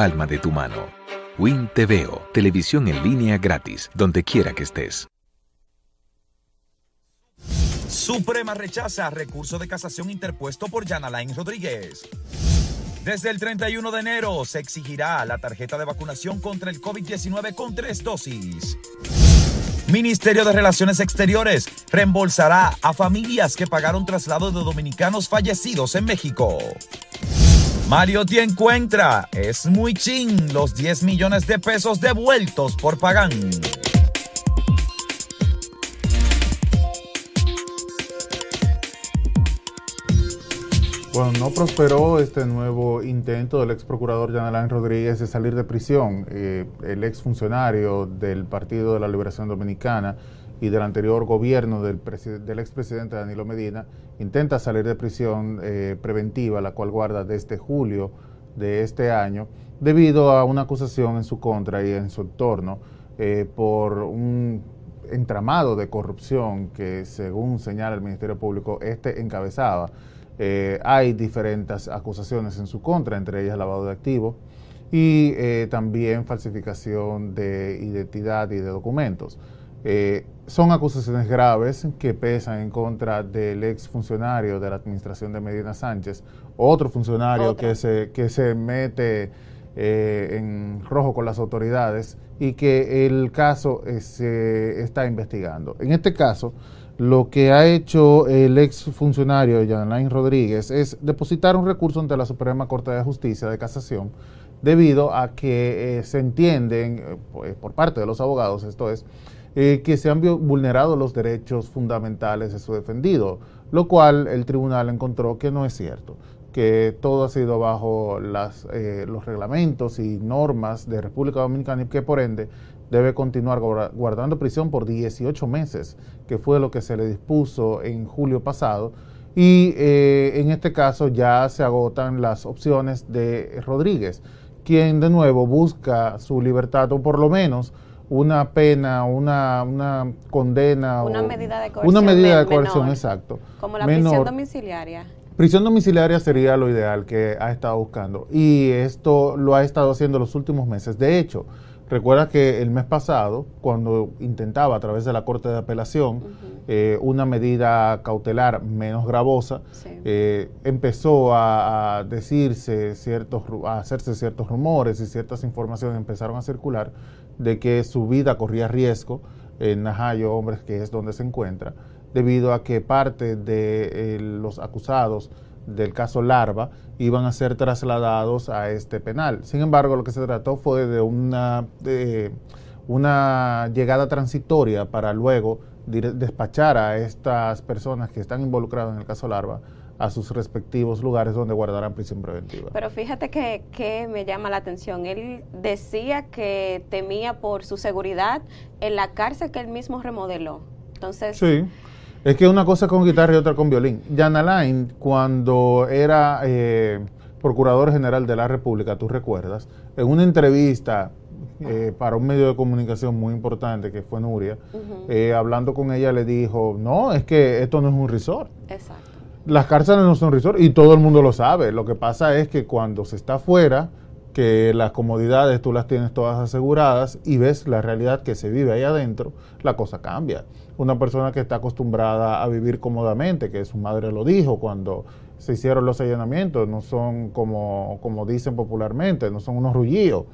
palma de tu mano. Win TVO, televisión en línea gratis, donde quiera que estés. Suprema rechaza recurso de casación interpuesto por Yanalain Rodríguez. Desde el 31 de enero se exigirá la tarjeta de vacunación contra el COVID-19 con tres dosis. Ministerio de Relaciones Exteriores reembolsará a familias que pagaron traslado de dominicanos fallecidos en México. Mariotti encuentra, es muy chin, los 10 millones de pesos devueltos por Pagán. Bueno, no prosperó este nuevo intento del ex procurador Alain Rodríguez de salir de prisión. Eh, el ex funcionario del Partido de la Liberación Dominicana y del anterior gobierno del, del expresidente Danilo Medina intenta salir de prisión eh, preventiva, la cual guarda desde julio de este año, debido a una acusación en su contra y en su entorno eh, por un entramado de corrupción que, según señala el Ministerio Público, este encabezaba. Eh, hay diferentes acusaciones en su contra, entre ellas lavado de activos y también falsificación de identidad y de documentos. Eh, son acusaciones graves que pesan en contra del ex funcionario de la administración de Medina Sánchez, otro funcionario que se, que se mete en rojo con las autoridades y que el caso se está investigando. En este caso, lo que ha hecho el ex funcionario Alain Rodríguez es depositar un recurso ante la Suprema Corte de Justicia de Casación debido a que eh, se entienden eh, pues, por parte de los abogados, esto es, eh, que se han vulnerado los derechos fundamentales de su defendido, lo cual el tribunal encontró que no es cierto, que todo ha sido bajo las, los reglamentos y normas de República Dominicana y que por ende debe continuar guardando prisión por 18 meses, que fue lo que se le dispuso en julio pasado. Y eh, en este caso ya se agotan las opciones de Rodríguez, quien de nuevo busca su libertad o por lo menos una pena, una, una condena. Una medida de coerción. Una medida de coerción, exacto. Como la prisión domiciliaria. Prisión domiciliaria sería lo ideal que ha estado buscando. Y esto lo ha estado haciendo los últimos meses. De hecho, Recuerda que el mes pasado, cuando intentaba a través de la Corte de Apelación eh, una medida cautelar menos gravosa, eh, empezó a, decirse ciertos, a hacerse ciertos rumores y ciertas informaciones empezaron a circular de que su vida corría riesgo en Najayo, hombres, que es donde se encuentra, debido a que parte de eh, los acusados del caso Larva iban a ser trasladados a este penal. Sin embargo, lo que se trató fue de una, una llegada transitoria para luego despachar a estas personas que están involucradas en el caso Larva a sus respectivos lugares donde guardarán prisión preventiva. Pero fíjate que, que, me llama la atención. Él decía que temía por su seguridad en la cárcel que él mismo remodeló. Entonces, sí. Es que una cosa con guitarra y otra con violín. Jan Alain, cuando era eh, Procurador General de la República, tú recuerdas, en una entrevista eh, para un medio de comunicación muy importante que fue Nuria, eh, hablando con ella le dijo, no, es que esto no es un resort. Exacto. Las cárceles no son resort y todo el mundo lo sabe. Lo que pasa es que cuando se está afuera, que las comodidades tú las tienes todas aseguradas y ves la realidad que se vive ahí adentro, la cosa cambia una persona que está acostumbrada a vivir cómodamente, que su madre lo dijo cuando se hicieron los allanamientos, no son como, como dicen popularmente, no son unos rullíos,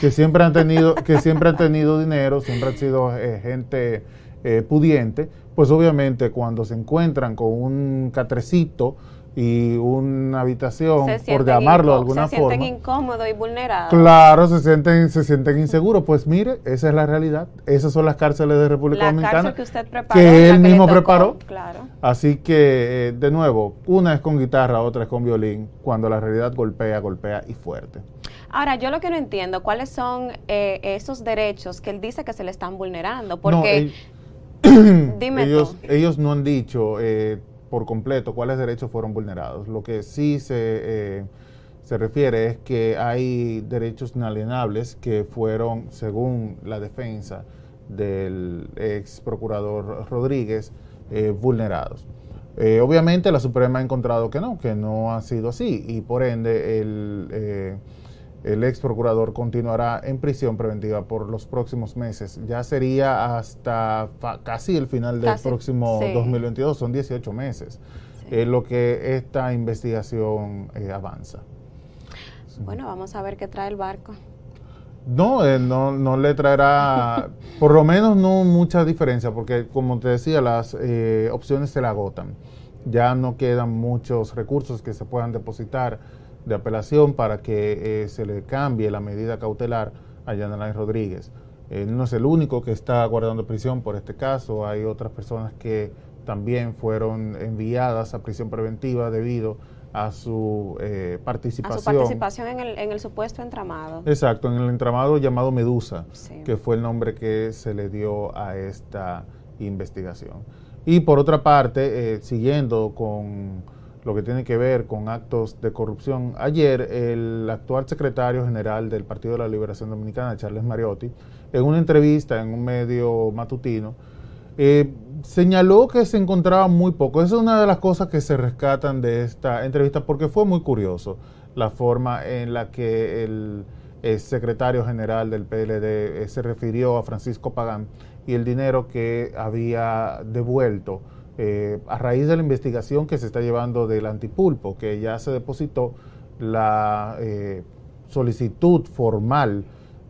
que siempre han tenido, que siempre han tenido dinero, siempre han sido eh, gente eh, pudiente, pues obviamente cuando se encuentran con un catrecito, y una habitación, por llamarlo de alguna forma. Se sienten incómodos y vulnerados. Claro, se sienten, se sienten inseguros. Pues mire, esa es la realidad. Esas son las cárceles de República la Dominicana. que usted preparó. Que él mismo preparó. Claro. Así que, eh, de nuevo, una es con guitarra, otra es con violín. Cuando la realidad golpea, golpea y fuerte. Ahora, yo lo que no entiendo, ¿cuáles son eh, esos derechos que él dice que se le están vulnerando? Porque, dime ellos, ellos no han dicho... Eh, por completo cuáles derechos fueron vulnerados. Lo que sí se, eh, se refiere es que hay derechos inalienables que fueron, según la defensa del ex procurador Rodríguez, eh, vulnerados. Eh, obviamente la Suprema ha encontrado que no, que no ha sido así y por ende el, el ex procurador continuará en prisión preventiva por los próximos meses. Ya sería hasta casi el final del próximo 2022, son 18 meses, Es lo que esta investigación eh, avanza. Bueno, vamos a ver qué trae el barco. No, eh, no, no le traerá, por lo menos no mucha diferencia, porque como te decía, las eh, opciones se le agotan. Ya no quedan muchos recursos que se puedan depositar de apelación para que eh, se le cambie la medida cautelar a Yanalay Rodríguez. Él no es el único que está guardando prisión por este caso, hay otras personas que también fueron enviadas a prisión preventiva debido a su eh, participación. A su participación en el, en el, supuesto entramado. Exacto, en el entramado llamado Medusa, que fue el nombre que se le dio a esta investigación. Y por otra parte, eh, siguiendo con lo que tiene que ver con actos de corrupción. Ayer el actual secretario general del Partido de la Liberación Dominicana, Charles Mariotti, en una entrevista en un medio matutino, eh, señaló que se encontraba muy poco. Esa es una de las cosas que se rescatan de esta entrevista porque fue muy curioso la forma en la que el, secretario general del PLD eh, se refirió a Francisco Pagán y el dinero que había devuelto eh, a raíz de la investigación que se está llevando del antipulpo, que ya se depositó la eh, solicitud formal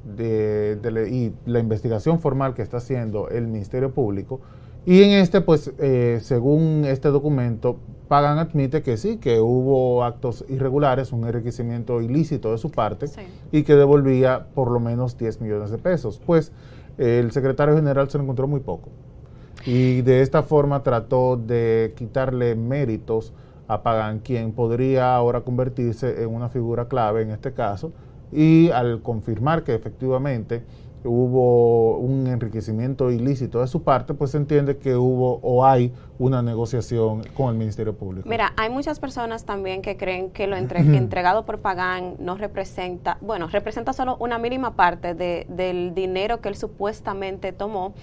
de, y la investigación formal que está haciendo el Ministerio Público. Y en este, pues, eh, según este documento, Pagan admite que sí, que hubo actos irregulares, un enriquecimiento ilícito de su parte y que devolvía por lo menos 10 millones de pesos. Pues el secretario general se lo encontró muy poco y de esta forma trató de quitarle méritos a Pagan, quien podría ahora convertirse en una figura clave en este caso, y al confirmar que efectivamente hubo un enriquecimiento ilícito de su parte, pues se entiende que hubo o hay una negociación con el Ministerio Público. Mira, hay muchas personas también que creen que lo entregado por Pagán no representa, bueno, representa solo una mínima parte de, del dinero que él supuestamente tomó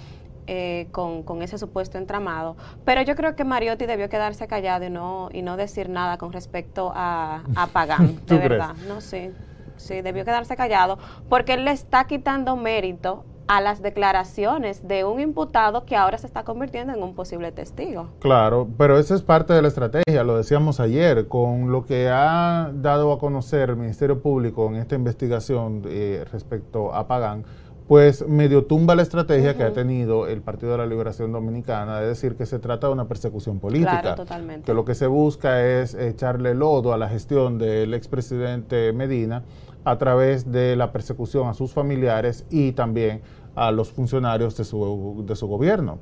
eh, con, con, ese supuesto entramado. Pero yo creo que Mariotti debió quedarse callado y no, y no decir nada con respecto a, a Pagán, de verdad. No, sí, sí, debió quedarse callado porque él le está quitando mérito a las declaraciones de un imputado que ahora se está convirtiendo en un posible testigo. Claro, pero esa es parte de la estrategia, lo decíamos ayer, con lo que ha dado a conocer el Ministerio Público en esta investigación eh, respecto a Pagán pues medio tumba la estrategia que ha tenido el Partido de la Liberación Dominicana de decir que se trata de una persecución política. Claro, totalmente. Que lo que se busca es echarle lodo a la gestión del expresidente Medina a través de la persecución a sus familiares y también a los funcionarios de su, de su gobierno.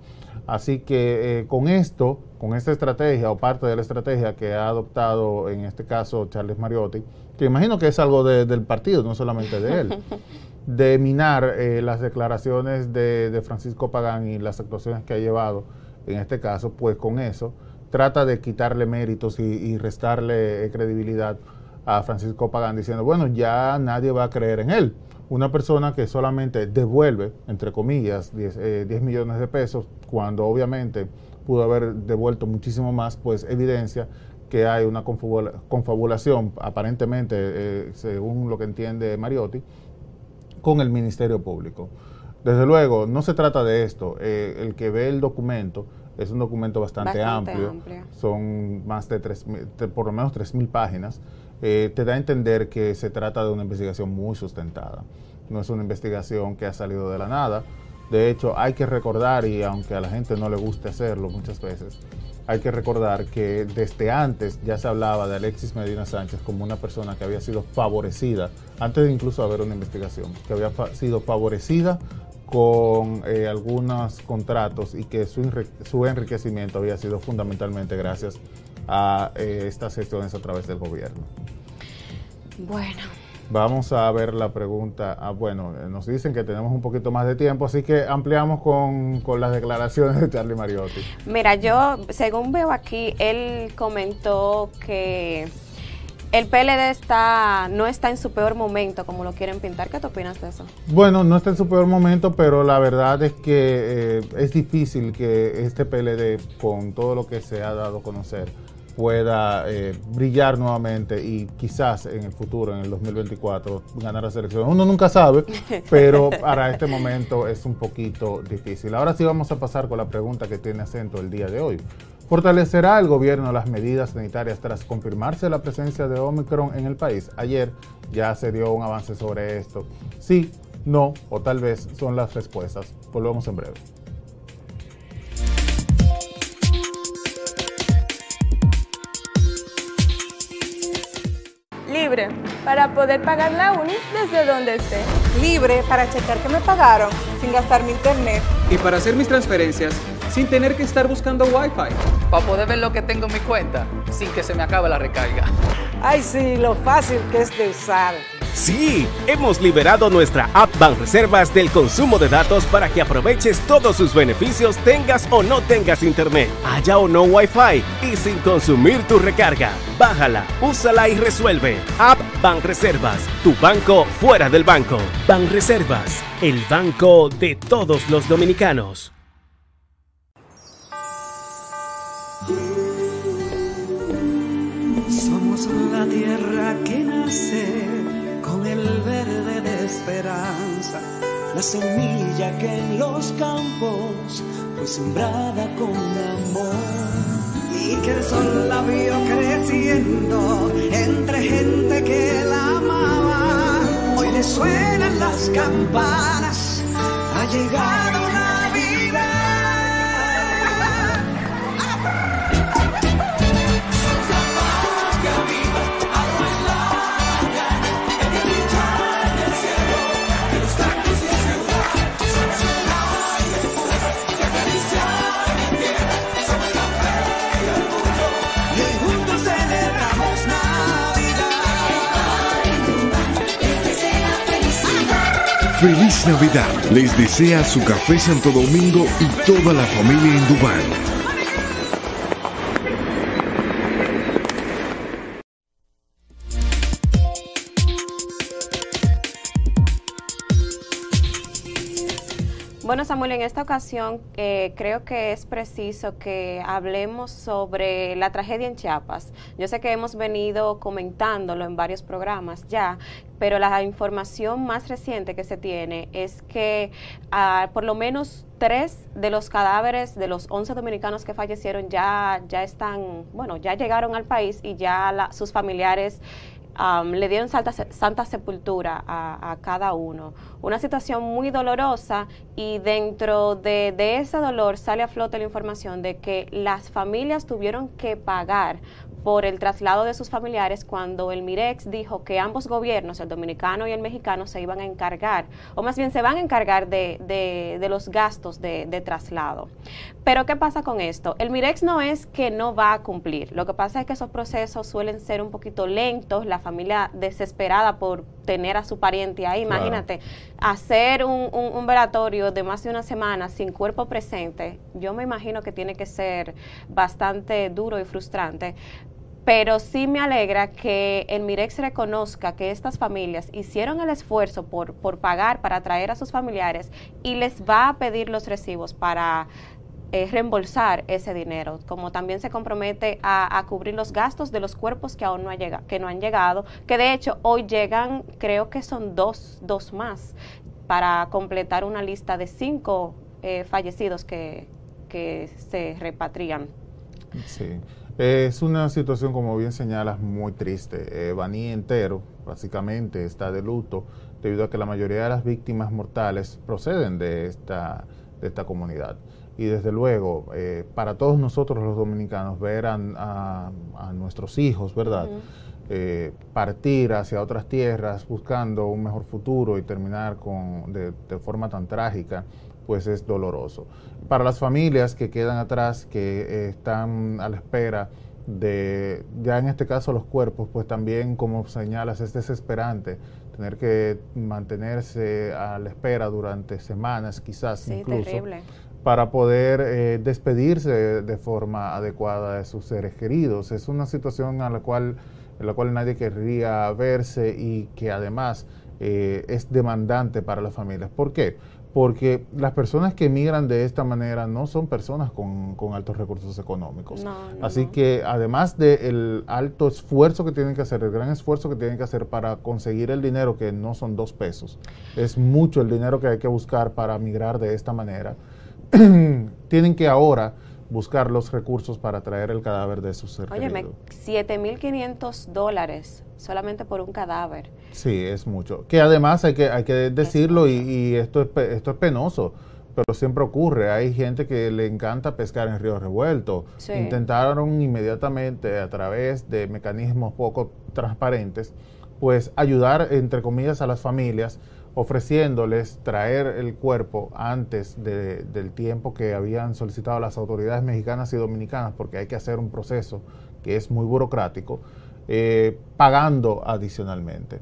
Así que eh, con esto, con esta estrategia o parte de la estrategia que ha adoptado en este caso Charles Mariotti, que imagino que es algo del partido, no solamente de él. de minar eh, las declaraciones de, Francisco Pagán y las actuaciones que ha llevado, en este caso, pues con eso trata de quitarle méritos y, restarle eh, credibilidad a Francisco Pagán diciendo, bueno, ya nadie va a creer en él. Una persona que solamente devuelve, entre comillas, 10, eh, millones de pesos, cuando obviamente pudo haber devuelto muchísimo más, pues evidencia que hay una confabulación, aparentemente, según lo que entiende Mariotti, con el Ministerio Público. Desde luego, no se trata de esto. Eh, el que ve el documento es un documento bastante, amplio. Son más de, tres, por lo menos 3.000 páginas. Eh, te da a entender que se trata de una investigación muy sustentada. No es una investigación que ha salido de la nada. De hecho, hay que recordar, y aunque a la gente no le guste hacerlo muchas veces, hay que recordar que desde antes ya se hablaba de Alexis Medina Sánchez como una persona que había sido favorecida, antes de incluso haber una investigación, que había sido favorecida con eh, algunos contratos y que su, su, enriquecimiento había sido fundamentalmente gracias a eh, estas gestiones a través del gobierno. Bueno, Vamos a ver la pregunta. Ah, bueno, eh, nos dicen que tenemos un poquito más de tiempo, así que ampliamos con, las declaraciones de Charlie Mariotti. Mira, yo, según veo aquí, él comentó que el PLD está, no está en su peor momento, como lo quieren pintar. ¿Qué te opinas de eso? Bueno, no está en su peor momento, pero la verdad es que eh, es difícil que este PLD, con todo lo que se ha dado a conocer, pueda eh, brillar nuevamente y quizás en el futuro, en el 2024, ganar la selección. Uno nunca sabe, pero para este momento es un poquito difícil. Ahora sí vamos a pasar con la pregunta que tiene acento el día de hoy. ¿Fortalecerá el gobierno las medidas sanitarias tras confirmarse la presencia de Omicron en el país? Ayer ya se dio un avance sobre esto. Sí, no o tal vez son las respuestas. Volvemos en breve. Libre para poder pagar la uni desde donde esté. Libre para checar que me pagaron sin gastar mi internet. Y para hacer mis transferencias sin tener que estar buscando Wi-Fi. Para poder ver lo que tengo en mi cuenta sin que se me acabe la recarga. Ay, sí, lo fácil que es de usar. Sí, hemos liberado nuestra app Reservas del consumo de datos para que aproveches todos sus beneficios tengas o no tengas internet, haya o no Wi-Fi y sin consumir tu recarga. Bájala, úsala y resuelve. App Reservas, tu banco fuera del banco. Reservas, el banco de todos los dominicanos. Somos la tierra que nace verde de esperanza, la semilla que en los campos fue sembrada con amor. Y que el sol la vio creciendo entre gente que la amaba. Hoy le suenan las campanas, ha llegado Feliz Navidad. Les desea su café Santo Domingo y toda la familia en Dubái. En esta ocasión eh, creo que es preciso que hablemos sobre la tragedia en Chiapas. Yo sé que hemos venido comentándolo en varios programas ya, pero la información más reciente que se tiene es que ah, por lo menos tres de los cadáveres de los 11 dominicanos que fallecieron ya, ya están, bueno, ya llegaron al país y ya sus familiares le dieron santa sepultura a, cada uno. Una situación muy dolorosa y dentro de, de ese dolor sale a flote la información de que las familias tuvieron que pagar por el traslado de sus familiares cuando el Mirex dijo que ambos gobiernos, el dominicano y el mexicano, se iban a encargar, o más bien se van a encargar de, de, los gastos de, de, traslado. Pero ¿qué pasa con esto? El Mirex no es que no va a cumplir, lo que pasa es que esos procesos suelen ser un poquito lentos, la familia desesperada por tener a su pariente ahí, imagínate, hacer un, un, velatorio de más de una semana sin cuerpo presente, yo me imagino que tiene que ser bastante duro y frustrante. Pero sí me alegra que el Mirex reconozca que estas familias hicieron el esfuerzo por, por pagar para traer a sus familiares y les va a pedir los recibos para eh, reembolsar ese dinero, como también se compromete a, cubrir los gastos de los cuerpos que aún no, ha llegado, que no han llegado, que de hecho hoy llegan, creo que son dos, dos más, para completar una lista de cinco eh, fallecidos que, que se repatrian. Sí. Es una situación, como bien señalas, muy triste. Eh, Baní entero, básicamente, está de luto debido a que la mayoría de las víctimas mortales proceden de esta, de esta comunidad. Y desde luego, eh, para todos nosotros los dominicanos, ver a, nuestros hijos, ¿verdad? Eh, partir hacia otras tierras buscando un mejor futuro y terminar con, de, de forma tan trágica, pues es doloroso. Para las familias que quedan atrás, que eh, están a la espera de, ya en este caso los cuerpos, pues también, como señalas, es desesperante tener que mantenerse a la espera durante semanas, quizás incluso, para poder eh, despedirse de, forma adecuada de sus seres queridos. Es una situación a la cual, en la cual nadie querría verse y que además eh, es demandante para las familias. ¿Por qué? Porque las personas que emigran de esta manera no son personas con, altos recursos económicos. Así que además del alto esfuerzo que tienen que hacer, el gran esfuerzo que tienen que hacer para conseguir el dinero, que no son dos pesos, es mucho el dinero que hay que buscar para migrar de esta manera, tienen que ahora buscar los recursos para traer el cadáver de sus seres Óyeme, 7.500 dólares solamente por un cadáver. Sí, es mucho. Que además hay que, hay que decirlo y, esto, es, esto es penoso, pero siempre ocurre. Hay gente que le encanta pescar en río revuelto. Intentaron inmediatamente a través de mecanismos poco transparentes, pues ayudar, entre comillas, a las familias ofreciéndoles traer el cuerpo antes del tiempo que habían solicitado las autoridades mexicanas y dominicanas, porque hay que hacer un proceso que es muy burocrático, eh, pagando adicionalmente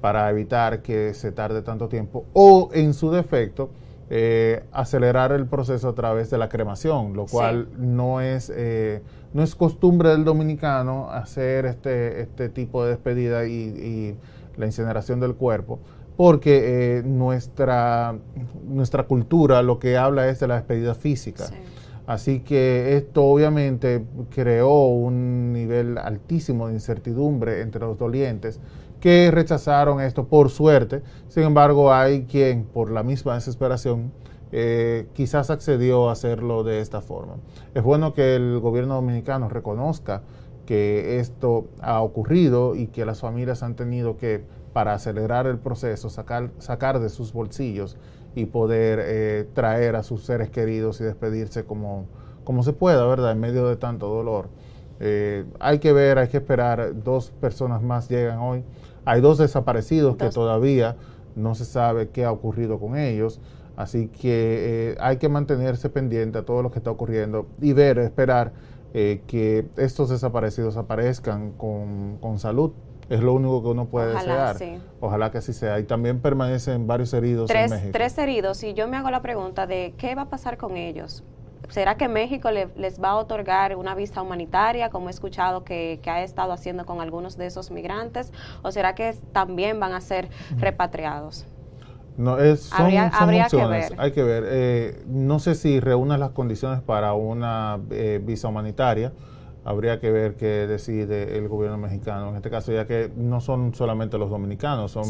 para evitar que se tarde tanto tiempo o en su defecto eh, acelerar el proceso a través de la cremación, lo cual no es eh, no es costumbre del dominicano hacer este este tipo de despedida y la incineración del cuerpo porque eh, nuestra, nuestra cultura lo que habla es de la despedida física. Así que esto obviamente creó un nivel altísimo de incertidumbre entre los dolientes que rechazaron esto por suerte. Sin embargo, hay quien por la misma desesperación eh, quizás accedió a hacerlo de esta forma. Es bueno que el gobierno dominicano reconozca que esto ha ocurrido y que las familias han tenido que para acelerar el proceso, sacar, sacar de sus bolsillos y poder eh, traer a sus seres queridos y despedirse como, como se pueda, ¿verdad? En medio de tanto dolor. Eh, hay que ver, hay que esperar. Dos personas más llegan hoy. Hay dos desaparecidos que todavía no se sabe qué ha ocurrido con ellos. Así que eh, hay que mantenerse pendiente a todo lo que está ocurriendo y ver, esperar que estos desaparecidos aparezcan con, con salud es lo único que uno puede desear. Ojalá que así sea. Y también permanecen varios heridos tres, en México. Tres heridos. Y yo me hago la pregunta de qué va a pasar con ellos. ¿Será que México les va a otorgar una visa humanitaria, como he escuchado que, ha estado haciendo con algunos de esos migrantes? ¿O será que también van a ser repatriados? No, es, son, habría, que ver. Hay que ver. Eh, no sé si reúne las condiciones para una eh, visa humanitaria habría que ver qué decide el gobierno mexicano en este caso, ya que no son solamente los dominicanos, son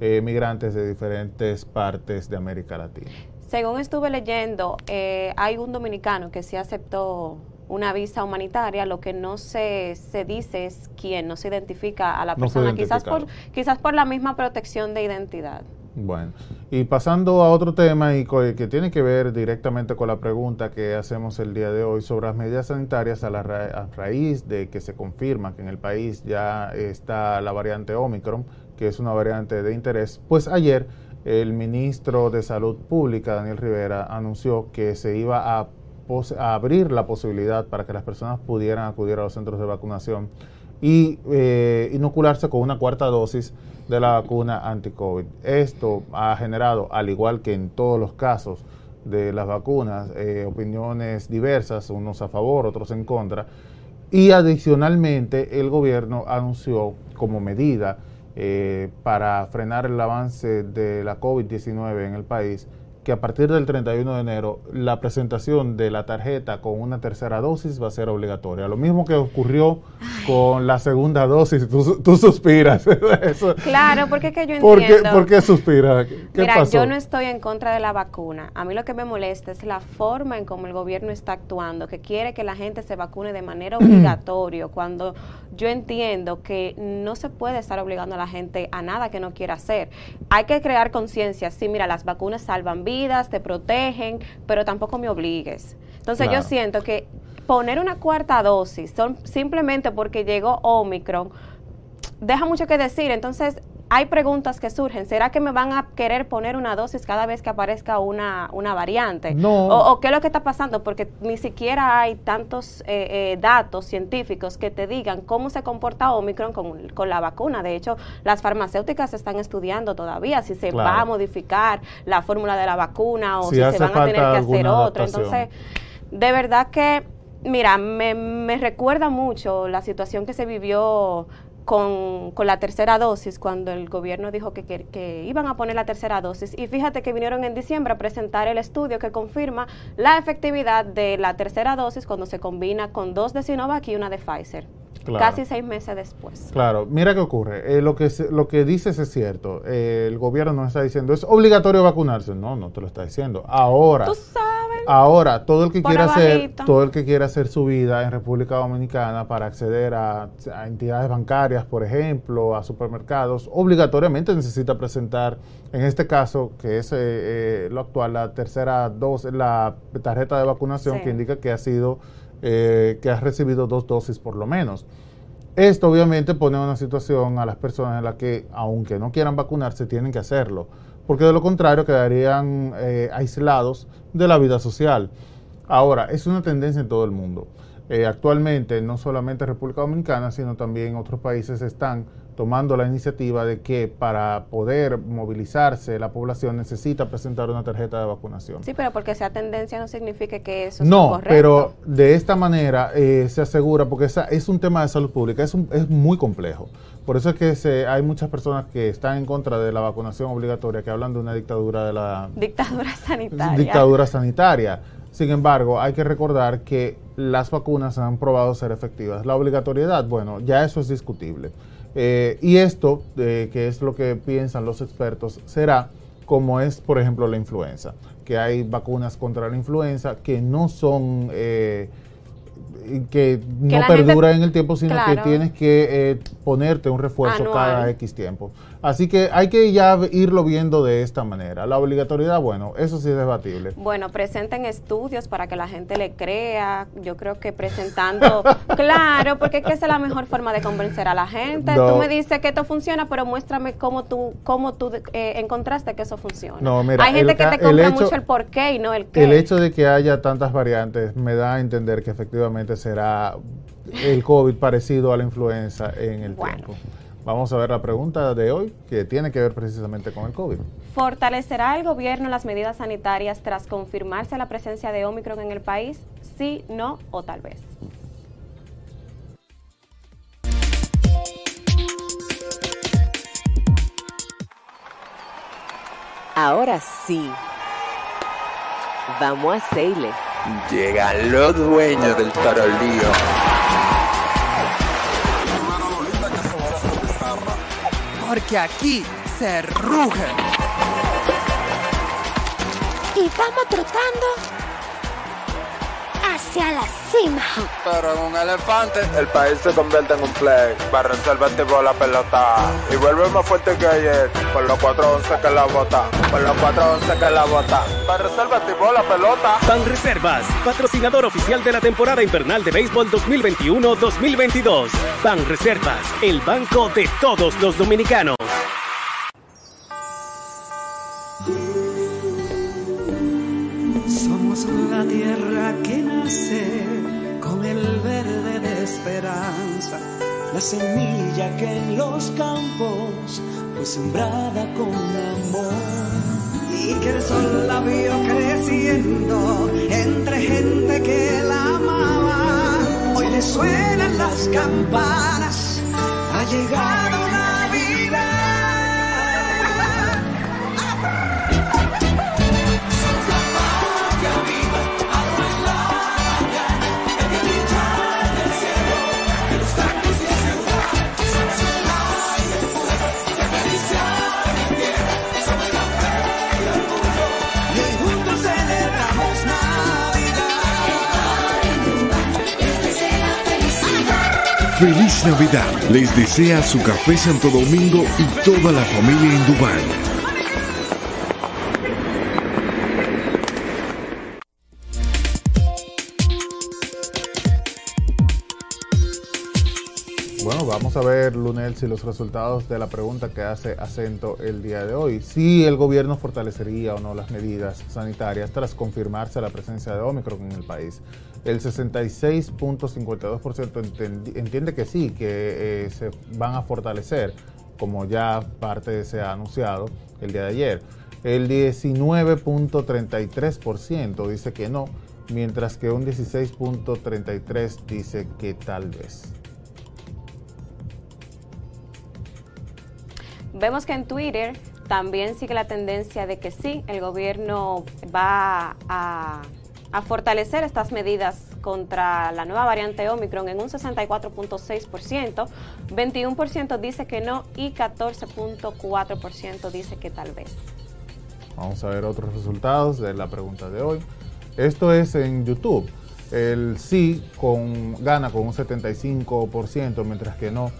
eh, migrantes de diferentes partes de América Latina. Según estuve leyendo, eh, hay un dominicano que sí aceptó una visa humanitaria, lo que no se, se dice es quién, no se identifica a la persona, quizás por, quizás por la misma protección de identidad. Bueno, y pasando a otro tema y que tiene que ver directamente con la pregunta que hacemos el día de hoy sobre las medidas sanitarias a, la raíz de que se confirma que en el país ya está la variante Omicron, que es una variante de interés, pues ayer el ministro de Salud Pública, Daniel Rivera, anunció que se iba a, abrir la posibilidad para que las personas pudieran acudir a los centros de vacunación y eh, inocularse con una cuarta dosis de la vacuna anti-COVID. Esto ha generado, al igual que en todos los casos de las vacunas, eh, opiniones diversas, unos a favor, otros en contra. Y adicionalmente, el gobierno anunció como medida eh, para frenar el avance de la COVID-19 en el país, que a partir del 31 de enero la presentación de la tarjeta con una tercera dosis va a ser obligatoria. Lo mismo que ocurrió con la segunda dosis. Tú, suspiras. claro, porque es que yo entiendo. ¿Por qué, suspiras? Mira, yo no estoy en contra de la vacuna. A mí lo que me molesta es la forma en cómo el gobierno está actuando, que quiere que la gente se vacune de manera obligatoria, cuando yo entiendo que no se puede estar obligando a la gente a nada que no quiera hacer. Hay que crear conciencia. Sí, mira, las vacunas salvan vidas te protegen, pero tampoco me obligues. Entonces yo siento que poner una cuarta dosis son, simplemente porque llegó Omicron deja mucho que decir. Entonces hay preguntas que surgen. ¿Será que me van a querer poner una dosis cada vez que aparezca una, una variante? No. O, qué es lo que está pasando? Porque ni siquiera hay tantos eh, eh, datos científicos que te digan cómo se comporta Omicron con, con, la vacuna. De hecho, las farmacéuticas están estudiando todavía si se va a modificar la fórmula de la vacuna o si, se van a tener que hacer otra. Entonces, de verdad que, mira, me, me recuerda mucho la situación que se vivió con, con, la tercera dosis, cuando el gobierno dijo que, que, que, iban a poner la tercera dosis. Y fíjate que vinieron en diciembre a presentar el estudio que confirma la efectividad de la tercera dosis cuando se combina con dos de Sinovac y una de Pfizer. Claro. Casi seis meses después. Claro, mira qué ocurre. Eh, lo, que lo que dices es cierto. Eh, el gobierno nos está diciendo, es obligatorio vacunarse. No, no te lo está diciendo. Ahora. Tú sabes. Ahora, todo el que quiera hacer, todo el que quiera hacer su vida en República Dominicana para acceder a, a entidades bancarias, por ejemplo, a supermercados, obligatoriamente necesita presentar, en este caso, que es eh, lo actual, la tercera dosis, la tarjeta de vacunación sí. que indica que ha sido eh, que has recibido dos dosis por lo menos. Esto obviamente pone una situación a las personas en la que, aunque no quieran vacunarse, tienen que hacerlo, porque de lo contrario quedarían eh, aislados de la vida social. Ahora, es una tendencia en todo el mundo. Eh, actualmente, no solamente República Dominicana, sino también otros países están tomando la iniciativa de que para poder movilizarse la población necesita presentar una tarjeta de vacunación. Sí, pero porque sea tendencia no significa que eso no, correcto. pero de esta manera eh, se asegura, porque esa es un tema de salud pública, es, un, es muy complejo. Por eso es que se, hay muchas personas que están en contra de la vacunación obligatoria, que hablan de una dictadura de la... Dictadura sanitaria. Dictadura sanitaria. Sin embargo, hay que recordar que las vacunas han probado ser efectivas. La obligatoriedad, bueno, ya eso es discutible. Eh, y esto, eh, que es lo que piensan los expertos, será como es, por ejemplo, la influenza, que hay vacunas contra la influenza que no son, eh, que, que no perdura gente, en el tiempo, sino claro. que tienes que eh, ponerte un refuerzo Anual. cada X tiempo. Así que hay que ya irlo viendo de esta manera. La obligatoriedad, bueno, eso sí es debatible. Bueno, presenten estudios para que la gente le crea. Yo creo que presentando, claro, porque es que esa es la mejor forma de convencer a la gente. No. Tú me dices que esto funciona, pero muéstrame cómo tú, cómo tú eh, encontraste que eso funciona. No, mira, Hay gente el, que te compra hecho, mucho el por qué y no el qué. El hecho de que haya tantas variantes me da a entender que efectivamente será el COVID parecido a la influenza en el bueno. tiempo. Vamos a ver la pregunta de hoy, que tiene que ver precisamente con el COVID. ¿Fortalecerá el gobierno las medidas sanitarias tras confirmarse la presencia de Omicron en el país? Sí, no o tal vez. Ahora sí. Vamos a hacerle. Llegan los dueños del tarolío. Porque aquí se ruge. Y vamos trotando hacia la cima. Pero en un elefante, el país se convierte en un play. Barra el la pelota. Y vuelve más fuerte que ayer. Por los 411 que la bota. Por los 411 que la bota. Barra el la pelota. Ban Reservas, patrocinador oficial de la temporada invernal de béisbol 2021-2022. Ban Reservas, el banco de todos los dominicanos. Tierra que nace con el verde de esperanza, la semilla que en los campos fue sembrada con amor y que el sol la vio creciendo entre gente que la amaba. Hoy le suenan las campanas, ha llegado Feliz Navidad. Les desea su café Santo Domingo y toda la familia en Dubái. Vamos a ver, Lunel, si los resultados de la pregunta que hace acento el día de hoy. Si el gobierno fortalecería o no las medidas sanitarias tras confirmarse la presencia de Omicron en el país. El 66.52% entiende que sí, que eh, se van a fortalecer, como ya parte se ha anunciado el día de ayer. El 19.33% dice que no, mientras que un 16.33% dice que tal vez. Vemos que en Twitter también sigue la tendencia de que sí, el gobierno va a, fortalecer estas medidas contra la nueva variante Omicron en un 64.6%, 21% dice que no y 14.4% dice que tal vez. Vamos a ver otros resultados de la pregunta de hoy. Esto es en YouTube. El sí con, gana con un 75%, mientras que no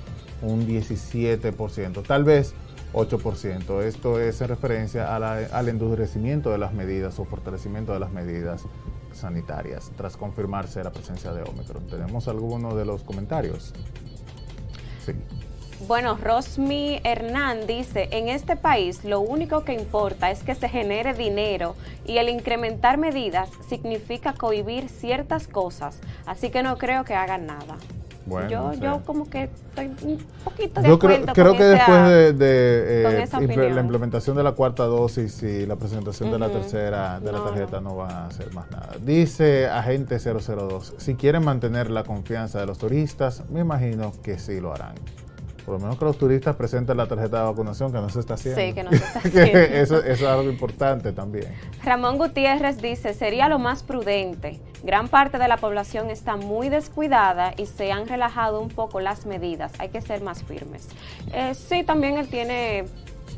un 17%, tal vez 8%. Esto es en referencia al endurecimiento de las medidas o fortalecimiento de las medidas sanitarias tras confirmarse la presencia de Omicron. ¿Tenemos alguno de los comentarios? Sí. Bueno, Rosmi Hernán dice, en este país lo único que importa es que se genere dinero y el incrementar medidas significa cohibir ciertas cosas, así que no creo que hagan nada. Bueno, yo, yo como que estoy un poquito de Yo creo, creo que después de, de eh, la implementación de la cuarta dosis y la presentación de la tercera de la tarjeta no. no van a hacer más nada. Dice agente 002, si quieren mantener la confianza de los turistas, me imagino que sí lo harán por lo menos que los turistas presenten la tarjeta de vacunación que no se está haciendo. Sí, que no se está haciendo. eso, es algo importante también. Ramón Gutiérrez dice, sería lo más prudente. Gran parte de la población está muy descuidada y se han relajado un poco las medidas. Hay que ser más firmes. Eh, sí, también él tiene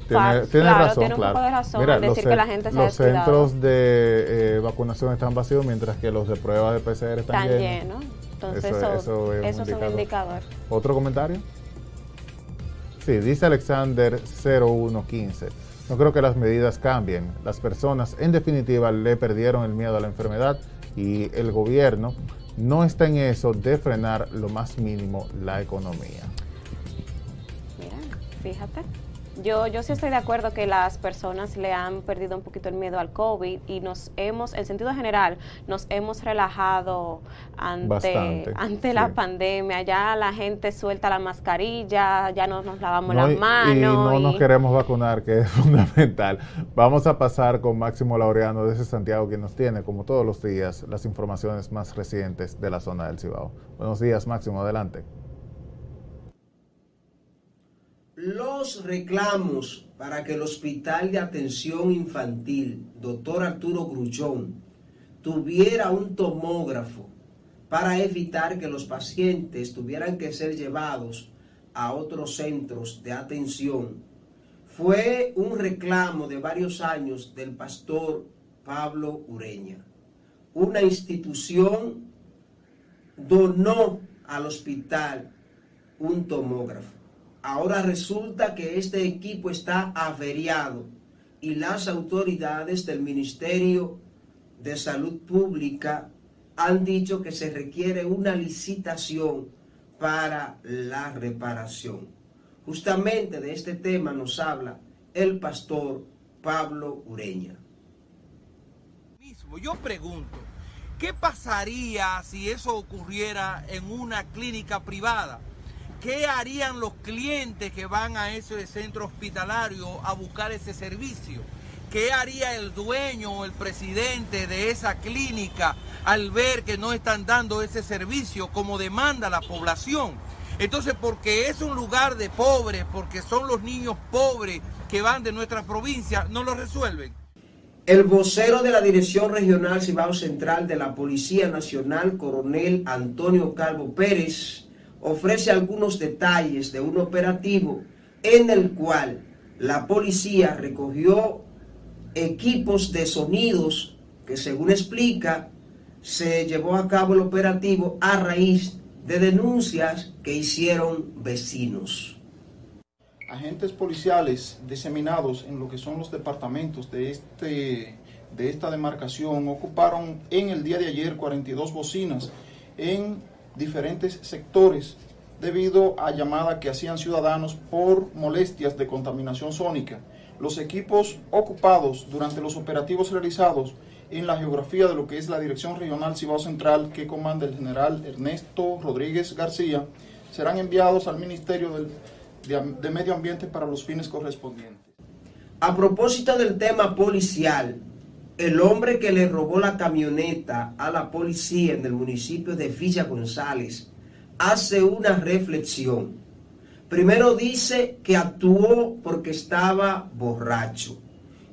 tiene, tiene razón, tiene un poco de razón Mira, decir que la gente se Los centros de eh, vacunación están vacíos mientras que los de pruebas de PCR están, están llenos. Entonces eso, eso, es, un indicador. ¿Otro comentario? Sí, dice Alexander 0115. No creo que las medidas cambien. Las personas, en definitiva, le perdieron el miedo a la enfermedad y el gobierno no está en eso de frenar lo más mínimo la economía. Mira, fíjate. Yo, yo sí estoy de acuerdo que las personas le han perdido un poquito el miedo al COVID y nos hemos, en sentido general, nos hemos relajado ante, ante la pandemia. Ya la gente suelta la mascarilla, ya no nos lavamos las manos. Y no nos queremos vacunar, que es fundamental. Vamos a pasar con Máximo Laureano desde Santiago, quien nos tiene, como todos los días, las informaciones más recientes de la zona del Cibao. Buenos días, Máximo, adelante. Los reclamos para que el Hospital de Atención Infantil, doctor Arturo Grullón, tuviera un tomógrafo para evitar que los pacientes tuvieran que ser llevados a otros centros de atención, fue un reclamo de varios años del pastor Pablo Ureña. Una institución donó al hospital un tomógrafo. Ahora resulta que este equipo está averiado y las autoridades del Ministerio de Salud Pública han dicho que se requiere una licitación para la reparación. Justamente de este tema nos habla el pastor Pablo Ureña. Yo pregunto, ¿qué pasaría si eso ocurriera en una clínica privada? ¿Qué harían los clientes que van a ese centro hospitalario a buscar ese servicio? ¿Qué haría el dueño o el presidente de esa clínica al ver que no están dando ese servicio como demanda la población? Entonces, porque es un lugar de pobres, porque son los niños pobres que van de nuestra provincia, no lo resuelven. El vocero de la Dirección Regional Cibao Central de la Policía Nacional, coronel Antonio Calvo Pérez, ofrece algunos detalles de un operativo en el cual la policía recogió equipos de sonidos que según explica se llevó a cabo el operativo a raíz de denuncias que hicieron vecinos. Agentes policiales diseminados en lo que son los departamentos de, este, de esta demarcación ocuparon en el día de ayer 42 bocinas en diferentes sectores debido a llamada que hacían ciudadanos por molestias de contaminación sónica. Los equipos ocupados durante los operativos realizados en la geografía de lo que es la Dirección Regional Cibao Central que comanda el general Ernesto Rodríguez García serán enviados al Ministerio de, de Medio Ambiente para los fines correspondientes. A propósito del tema policial, el hombre que le robó la camioneta a la policía en el municipio de Villa González hace una reflexión. Primero dice que actuó porque estaba borracho.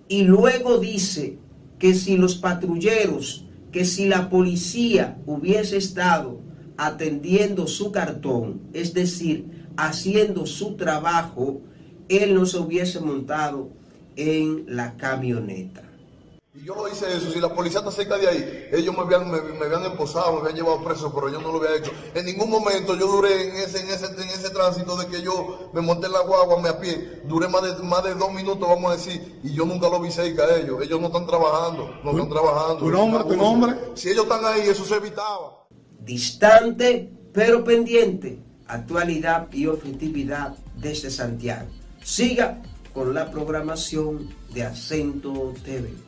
Y luego dice que si los patrulleros, que si la policía hubiese estado atendiendo su cartón, es decir, haciendo su trabajo, él no se hubiese montado en la camioneta. Y yo lo hice eso, si la policía está cerca de ahí, ellos me habían, me, me habían esposado, me habían llevado preso, pero yo no lo había hecho. En ningún momento yo duré en ese, en ese, en ese tránsito de que yo me monté en la guagua, me a pie, duré más de, más de dos minutos, vamos a decir, y yo nunca lo vi cerca a ellos. Ellos no están trabajando, no están trabajando. ¿Tu nombre, tu nombre? Si ellos están ahí, eso se evitaba. Distante, pero pendiente. Actualidad y objetividad desde Santiago. Siga con la programación de Acento TV.